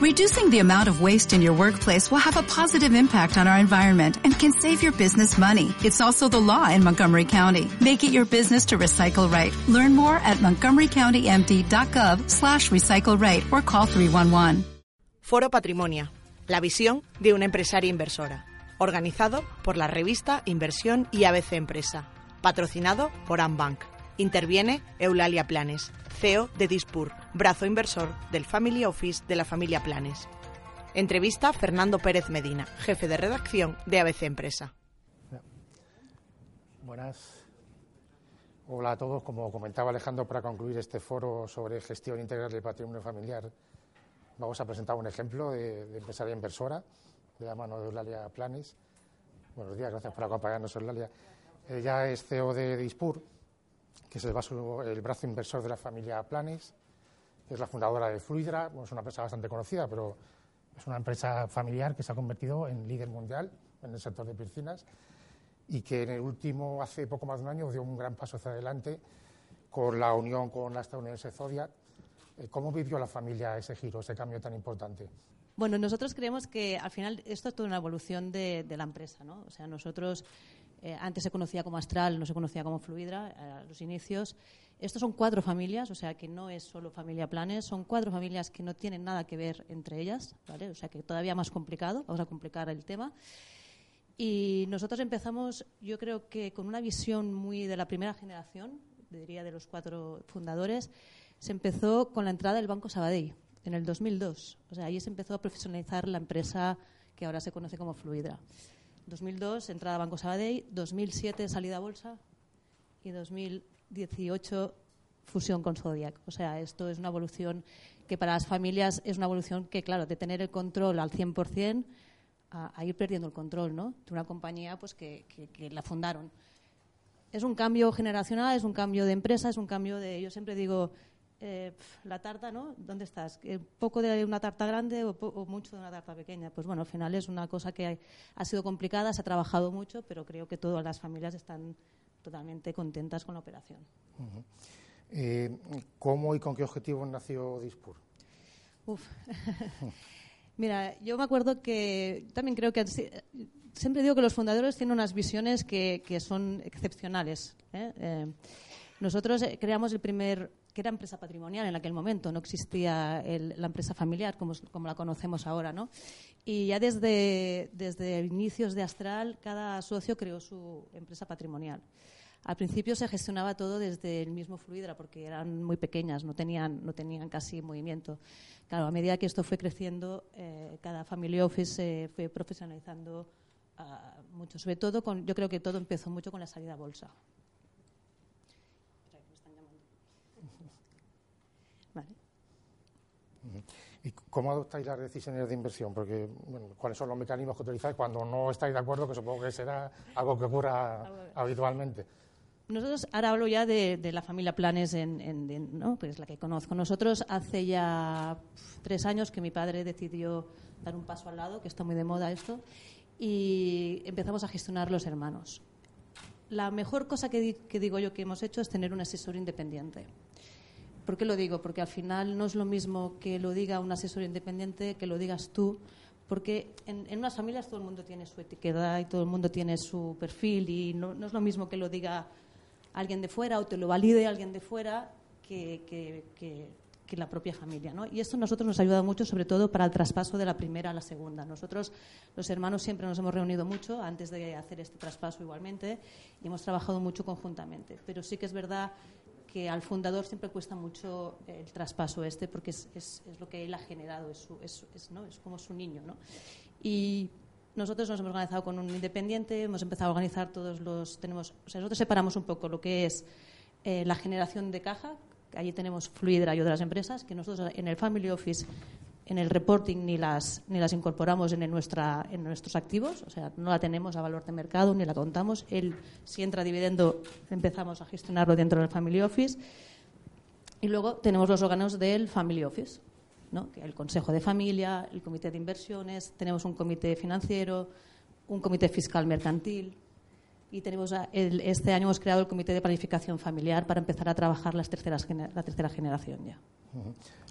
Reducing the amount of waste in your workplace will have a positive impact on our environment and can save your business money. It's also the law in Montgomery County. Make it your business to recycle right. Learn more at montgomerycountymd.gov slash recycle right or call 311. Foro Patrimonia, la visión de una empresaria inversora. Organizado por la revista Inversión y ABC Empresa. Patrocinado por Ambank. Interviene Eulalia Planes, CEO de Dispur, brazo inversor del Family Office de la familia Planes. Entrevista Fernando Pérez Medina, jefe de redacción de ABC Empresa. Buenas. Hola a todos. Como comentaba Alejandro, para concluir este foro sobre gestión integral del patrimonio familiar, vamos a presentar un ejemplo de, empresaria inversora de la mano de Eulalia Planes. Buenos días, gracias por acompañarnos, Eulalia. Ella es CEO de Dispur, que es el, brazo inversor de la familia Planes, es la fundadora de Fluidra, es una empresa bastante conocida, pero es una empresa familiar que se ha convertido en líder mundial en el sector de piscinas y que en el último, hace poco más de un año, dio un gran paso hacia adelante con la unión con la estadounidense Zodiac. Eh, ¿Cómo vivió la familia ese giro, ese cambio tan importante? Bueno, nosotros creemos que al final esto es toda una evolución de, de la empresa, ¿no? O sea, nosotros eh, antes se conocía como Astral, no se conocía como Fluidra, a los inicios. Estos son cuatro familias, o sea que no es solo familia Planes, son cuatro familias que no tienen nada que ver entre ellas, ¿vale? O sea que todavía más complicado, vamos a complicar el tema. Y nosotros empezamos, yo creo que con una visión muy de la primera generación, diría de los cuatro fundadores, se empezó con la entrada del Banco Sabadell en el 2002. O sea, ahí se empezó a profesionalizar la empresa que ahora se conoce como Fluidra. 2002, entrada a Banco Sabadell, 2007, salida a bolsa y 2018, fusión con Zodiac. O sea, esto es una evolución que para las familias es una evolución que, claro, de tener el control al 100% a, a ir perdiendo el control, ¿no? De una compañía pues que, que la fundaron. Es un cambio generacional, es un cambio de empresa, es un cambio de... Yo siempre digo, eh, la tarta, ¿no? ¿Dónde estás? ¿Poco de una tarta grande o, mucho de una tarta pequeña? Pues bueno, al final es una cosa que ha sido complicada, se ha trabajado mucho, pero creo que todas las familias están totalmente contentas con la operación. Eh, ¿Cómo y con qué objetivo nació Dispur? Uf. Mira, yo me acuerdo que también creo que siempre digo que los fundadores tienen unas visiones que, son excepcionales. ¿eh? nosotros creamos el primer que era empresa patrimonial en aquel momento, no existía la empresa familiar como, como, la conocemos ahora, ¿no? Y ya desde, desde inicios de Astral, cada socio creó su empresa patrimonial. Al principio se gestionaba todo desde el mismo Fluidra porque eran muy pequeñas, no tenían, no tenían casi movimiento. Claro, a medida que esto fue creciendo, eh, cada family office se fue profesionalizando uh, mucho. Sobre todo, con, yo creo que todo empezó mucho con la salida a bolsa. ¿Y cómo adoptáis las decisiones de inversión? Porque, ¿cuáles son los mecanismos que utilizáis cuando no estáis de acuerdo, que supongo que será algo que ocurra habitualmente? Nosotros, ahora hablo ya de, la familia Planes, en, ¿no? pues la que conozco. Nosotros hace ya tres años que mi padre decidió dar un paso al lado, que está muy de moda esto, y empezamos a gestionar los hermanos. La mejor cosa que digo yo que hemos hecho es tener un asesor independiente. ¿Por qué lo digo? Porque al final no es lo mismo que lo diga un asesor independiente que lo digas tú, porque en, unas familias todo el mundo tiene su etiqueta y todo el mundo tiene su perfil y no, es lo mismo que lo diga alguien de fuera o te lo valide alguien de fuera que, que, la propia familia. ¿no? Y esto a nosotros nos ha ayudado mucho, sobre todo para el traspaso de la primera a la segunda. Nosotros, los hermanos, siempre nos hemos reunido mucho antes de hacer este traspaso igualmente y hemos trabajado mucho conjuntamente. Pero sí que es verdad que al fundador siempre cuesta mucho el traspaso este porque es, es, es lo que él ha generado, es, es, ¿no? es como su niño. ¿no? Y nosotros nos hemos organizado con un independiente, hemos empezado a organizar todos los... tenemos o sea, Nosotros separamos un poco lo que es eh, la generación de caja, allí tenemos Fluidra y otras empresas, que nosotros en el Family Office en el reporting ni las, ni las incorporamos en, nuestra, en nuestros activos, o sea, no la tenemos a valor de mercado ni la contamos. Él, si entra dividendo, empezamos a gestionarlo dentro del Family Office. Y luego tenemos los órganos del Family Office, ¿no? el Consejo de Familia, el Comité de Inversiones, tenemos un comité financiero, un comité fiscal mercantil y tenemos este año hemos creado el Comité de Planificación Familiar para empezar a trabajar las terceras, la tercera generación ya.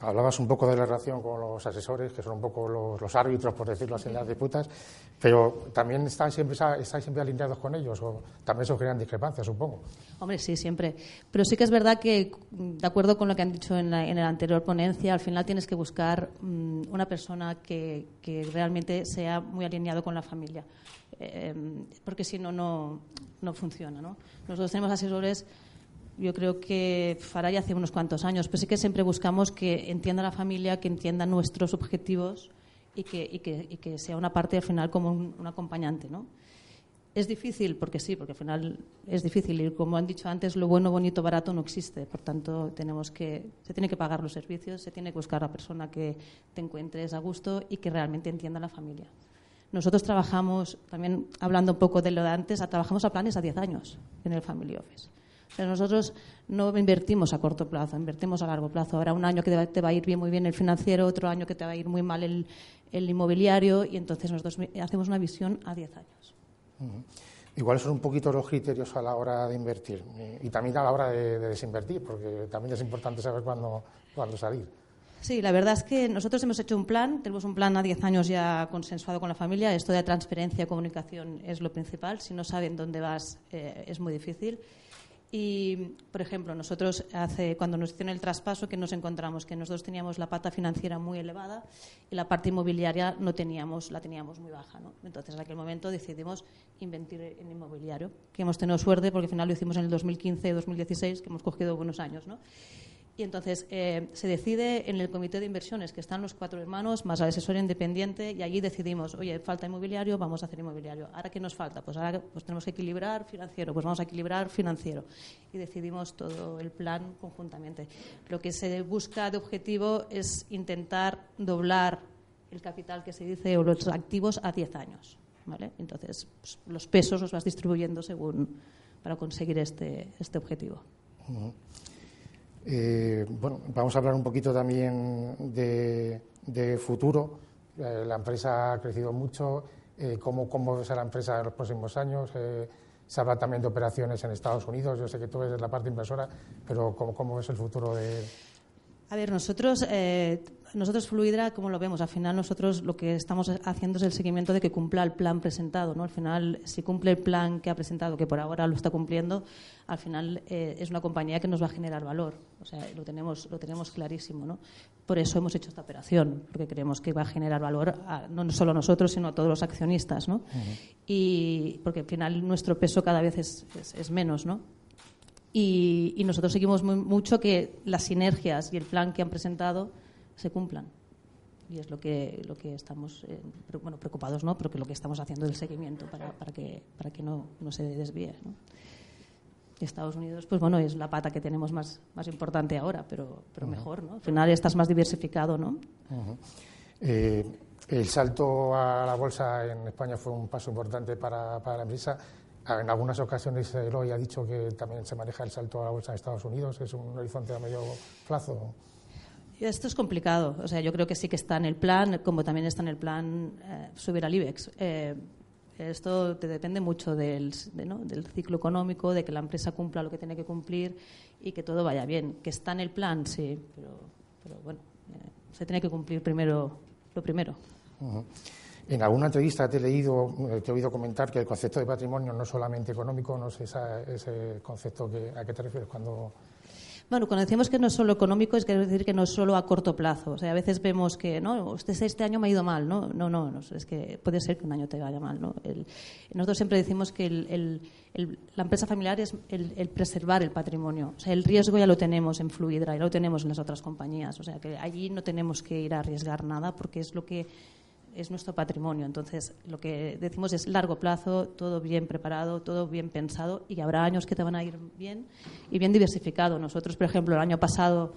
Hablabas un poco de la relación con los asesores, que son un poco los, árbitros, por decirlo así, en las disputas, pero también están siempre, estáis siempre alineados con ellos, o también eso crean discrepancias, supongo. Hombre, sí, siempre. Pero sí que es verdad que, de acuerdo con lo que han dicho en la, en la anterior ponencia, al final tienes que buscar mm, una persona que, realmente sea muy alineado con la familia, eh, porque si no, no funciona. ¿no? Nosotros tenemos asesores yo creo que fará ya hace unos cuantos años, pero sí que siempre buscamos que entienda la familia, que entienda nuestros objetivos y que, y que, y que sea una parte al final como un, acompañante, ¿no? Es difícil, porque sí, porque al final es difícil y como han dicho antes, lo bueno, bonito, barato no existe. Por tanto, tenemos que, se tiene que pagar los servicios, se tiene que buscar a la persona que te encuentres a gusto y que realmente entienda la familia. Nosotros trabajamos, también hablando un poco de lo de antes, trabajamos a planes a 10 años en el Family Office. Pero nosotros no invertimos a corto plazo, invertimos a largo plazo. Habrá un año que te va a ir bien, muy bien el financiero, otro año que te va a ir muy mal el, inmobiliario y entonces nosotros hacemos una visión a 10 años. Igual son un poquito los criterios a la hora de invertir y también a la hora de, desinvertir, porque también es importante saber cuándo, cuándo salir. Sí, la verdad es que nosotros hemos hecho un plan, tenemos un plan a 10 años ya consensuado con la familia. Esto de transferencia y comunicación es lo principal. Si no saben dónde vas, eh, es muy difícil. Y, por ejemplo, nosotros hace, cuando nos hicieron el traspaso, que nos encontramos que nosotros teníamos la pata financiera muy elevada y la parte inmobiliaria no teníamos, la teníamos muy baja. ¿no? Entonces, en aquel momento decidimos invertir en inmobiliario, que hemos tenido suerte porque al final lo hicimos en el 2015-2016, que hemos cogido buenos años. ¿no? Y entonces eh, se decide en el comité de inversiones, que están los cuatro hermanos, más la asesoría independiente, y allí decidimos, oye, falta inmobiliario, vamos a hacer inmobiliario. ¿Ahora qué nos falta? Pues ahora pues tenemos que equilibrar financiero, pues vamos a equilibrar financiero. Y decidimos todo el plan conjuntamente. Lo que se busca de objetivo es intentar doblar el capital que se dice o los activos a 10 años. ¿vale? Entonces, pues, los pesos los vas distribuyendo según para conseguir este, este objetivo. Eh, bueno, vamos a hablar un poquito también de, futuro. Eh, la empresa ha crecido mucho. Eh, ¿cómo, ¿Cómo la empresa en los próximos años? se habla también de operaciones en Estados Unidos. Yo sé que tú eres la parte inversora, pero ¿cómo, cómo es el futuro de, a ver, nosotros, eh, nosotros Fluidra, ¿cómo lo vemos? Al final nosotros lo que estamos haciendo es el seguimiento de que cumpla el plan presentado. ¿no? Al final, si cumple el plan que ha presentado, que por ahora lo está cumpliendo, al final eh, es una compañía que nos va a generar valor. O sea, lo tenemos, lo tenemos clarísimo. ¿no? Por eso hemos hecho esta operación, porque creemos que va a generar valor no solo a nosotros, sino a todos los accionistas. ¿no? Y porque al final nuestro peso cada vez es, es menos. ¿no? Y, nosotros seguimos mucho que las sinergias y el plan que han presentado se cumplan. Y es lo que, lo que estamos eh, bueno, preocupados, ¿no? pero que lo que estamos haciendo es el seguimiento para, para que, para que no, no se desvíe. ¿no? Estados Unidos, pues bueno, es la pata que tenemos más, más importante ahora, pero, pero mejor, ¿no? Al final estás más diversificado, ¿no? Eh, el salto a la bolsa en España fue un paso importante para, para la empresa. En algunas ocasiones Eloy ha dicho que también se maneja el salto a la bolsa de Estados Unidos, es un horizonte a medio plazo. Esto es complicado. O sea, yo creo que sí que está en el plan, como también está en el plan eh, subir al IBEX. Eh, esto te depende mucho del, del, ciclo económico, de que la empresa cumpla lo que tiene que cumplir y que todo vaya bien. Que está en el plan, sí, pero, pero bueno, eh, se tiene que cumplir primero lo primero. En alguna entrevista te he leído, eh, te he oído comentar que el concepto de patrimonio no es solamente económico, no sé ese concepto que, a qué te refieres cuando bueno, cuando decimos que no es solo económico, es decir que no es solo a corto plazo. O sea, a veces vemos que, no, este, este año me ha ido mal, ¿no? No, no, es que puede ser que un año te vaya mal, ¿no? nosotros siempre decimos que la empresa familiar es el, preservar el patrimonio. O sea, el riesgo ya lo tenemos en Fluidra, ya lo tenemos en las otras compañías. O sea, que allí no tenemos que ir a arriesgar nada porque es lo que es nuestro patrimonio. Entonces, lo que decimos es largo plazo, todo bien preparado, todo bien pensado y habrá años que te van a ir bien y bien diversificado. Nosotros, por ejemplo, el año pasado,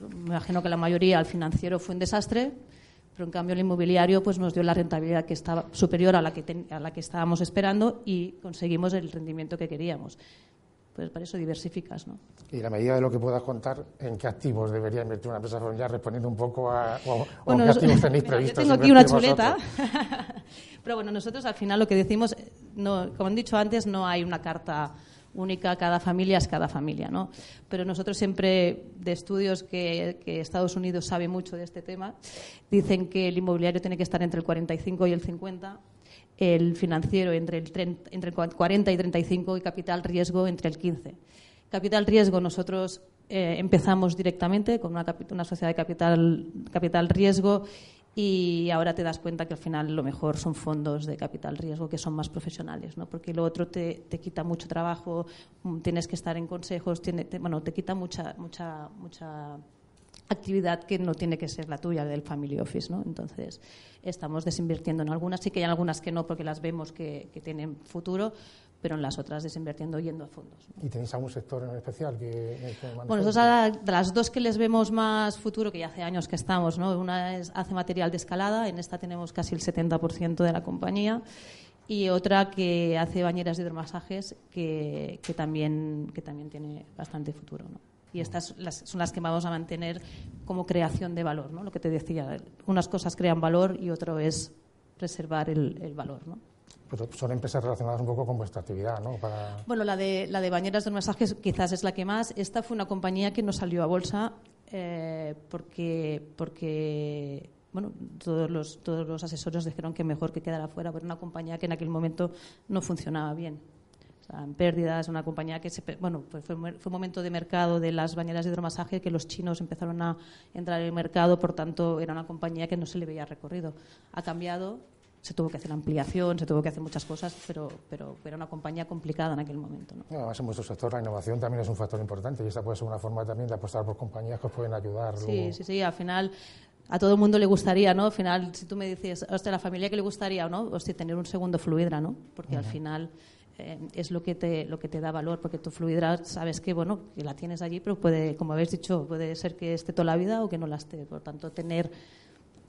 me imagino que la mayoría al financiero fue un desastre, pero en cambio el inmobiliario pues nos dio la rentabilidad que estaba superior a la que, a la que estábamos esperando y conseguimos el rendimiento que queríamos pues para eso diversificas, ¿no? Y la medida de lo que puedas contar, ¿en qué activos debería invertir una empresa familiar? Respondiendo un poco a, o, qué activos tenéis previstos. Yo tengo aquí una chuleta, pero bueno, nosotros al final lo que decimos, no, como han dicho antes, no hay una carta única, cada familia es cada familia, ¿no? Pero nosotros siempre, de estudios que, Estados Unidos sabe mucho de este tema, dicen que el inmobiliario tiene que estar entre el 45 y el 50, el financiero entre el, entre el 40 y 35 y capital riesgo entre el 15. Capital riesgo nosotros eh, empezamos directamente con una, una, sociedad de capital, capital riesgo y ahora te das cuenta que al final lo mejor son fondos de capital riesgo que son más profesionales, ¿no? porque lo otro te, te quita mucho trabajo, tienes que estar en consejos, tiene, te, bueno, te quita mucha, mucha, mucha actividad que no tiene que ser la tuya del family office, ¿no? Entonces estamos desinvirtiendo en algunas, sí que hay algunas que no porque las vemos que, que tienen futuro, pero en las otras desinvirtiendo yendo a fondos. ¿Y tenéis algún sector en especial que, Bueno, nosotros de las dos que les vemos más futuro, que ya hace años que estamos, ¿no? una es hace material de escalada, en esta tenemos casi el 70% de la compañía, y otra que hace bañeras de hidromasajes, que, que, también, que también tiene bastante futuro. ¿no? Y estas son las que vamos a mantener como creación de valor, ¿no? lo que te decía. Unas cosas crean valor y otro es preservar el, el valor. ¿no? Pues son empresas relacionadas un poco con vuestra actividad, ¿no? Bueno, la de, la de bañeras de masajes quizás es la que más. Esta fue una compañía que no salió a bolsa eh, porque, porque bueno, todos los, todos los asesores dijeron que mejor que quedara fuera, pero una compañía que en aquel momento no funcionaba bien. O sea, en pérdidas, una compañía que se, bueno, fue, fue, un momento de mercado de las bañeras de hidromasaje que los chinos empezaron a entrar en el mercado, por tanto era una compañía que no se le veía recorrido. Ha cambiado, se tuvo que hacer ampliación, se tuvo que hacer muchas cosas, pero, pero era una compañía complicada en aquel momento. ¿no? además, en vuestro sector la innovación también es un factor importante y esa puede ser una forma también de apostar por compañías que os pueden ayudar. Sí, sí, sí, al final a todo el mundo le gustaría, ¿no? Al final, si tú me dices, hostia, la familia que le gustaría, ¿no? Hostia, tener un segundo fluidra, ¿no? Porque al final eh, es lo que te lo que te da valor, porque tu fluidra sabes que, bueno, que la tienes allí, pero puede, como habéis dicho, puede ser que esté toda la vida o que no la esté. Por tanto, tener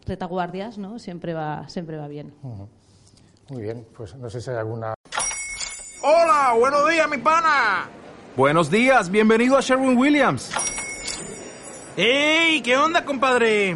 retaguardias, ¿no? Siempre va, siempre va bien. Muy bien, pues no sé si hay alguna... Hola, buenos días, mi pana. Buenos días, bienvenido a Sherwin Williams. ¡Ey! ¿Qué onda, compadre?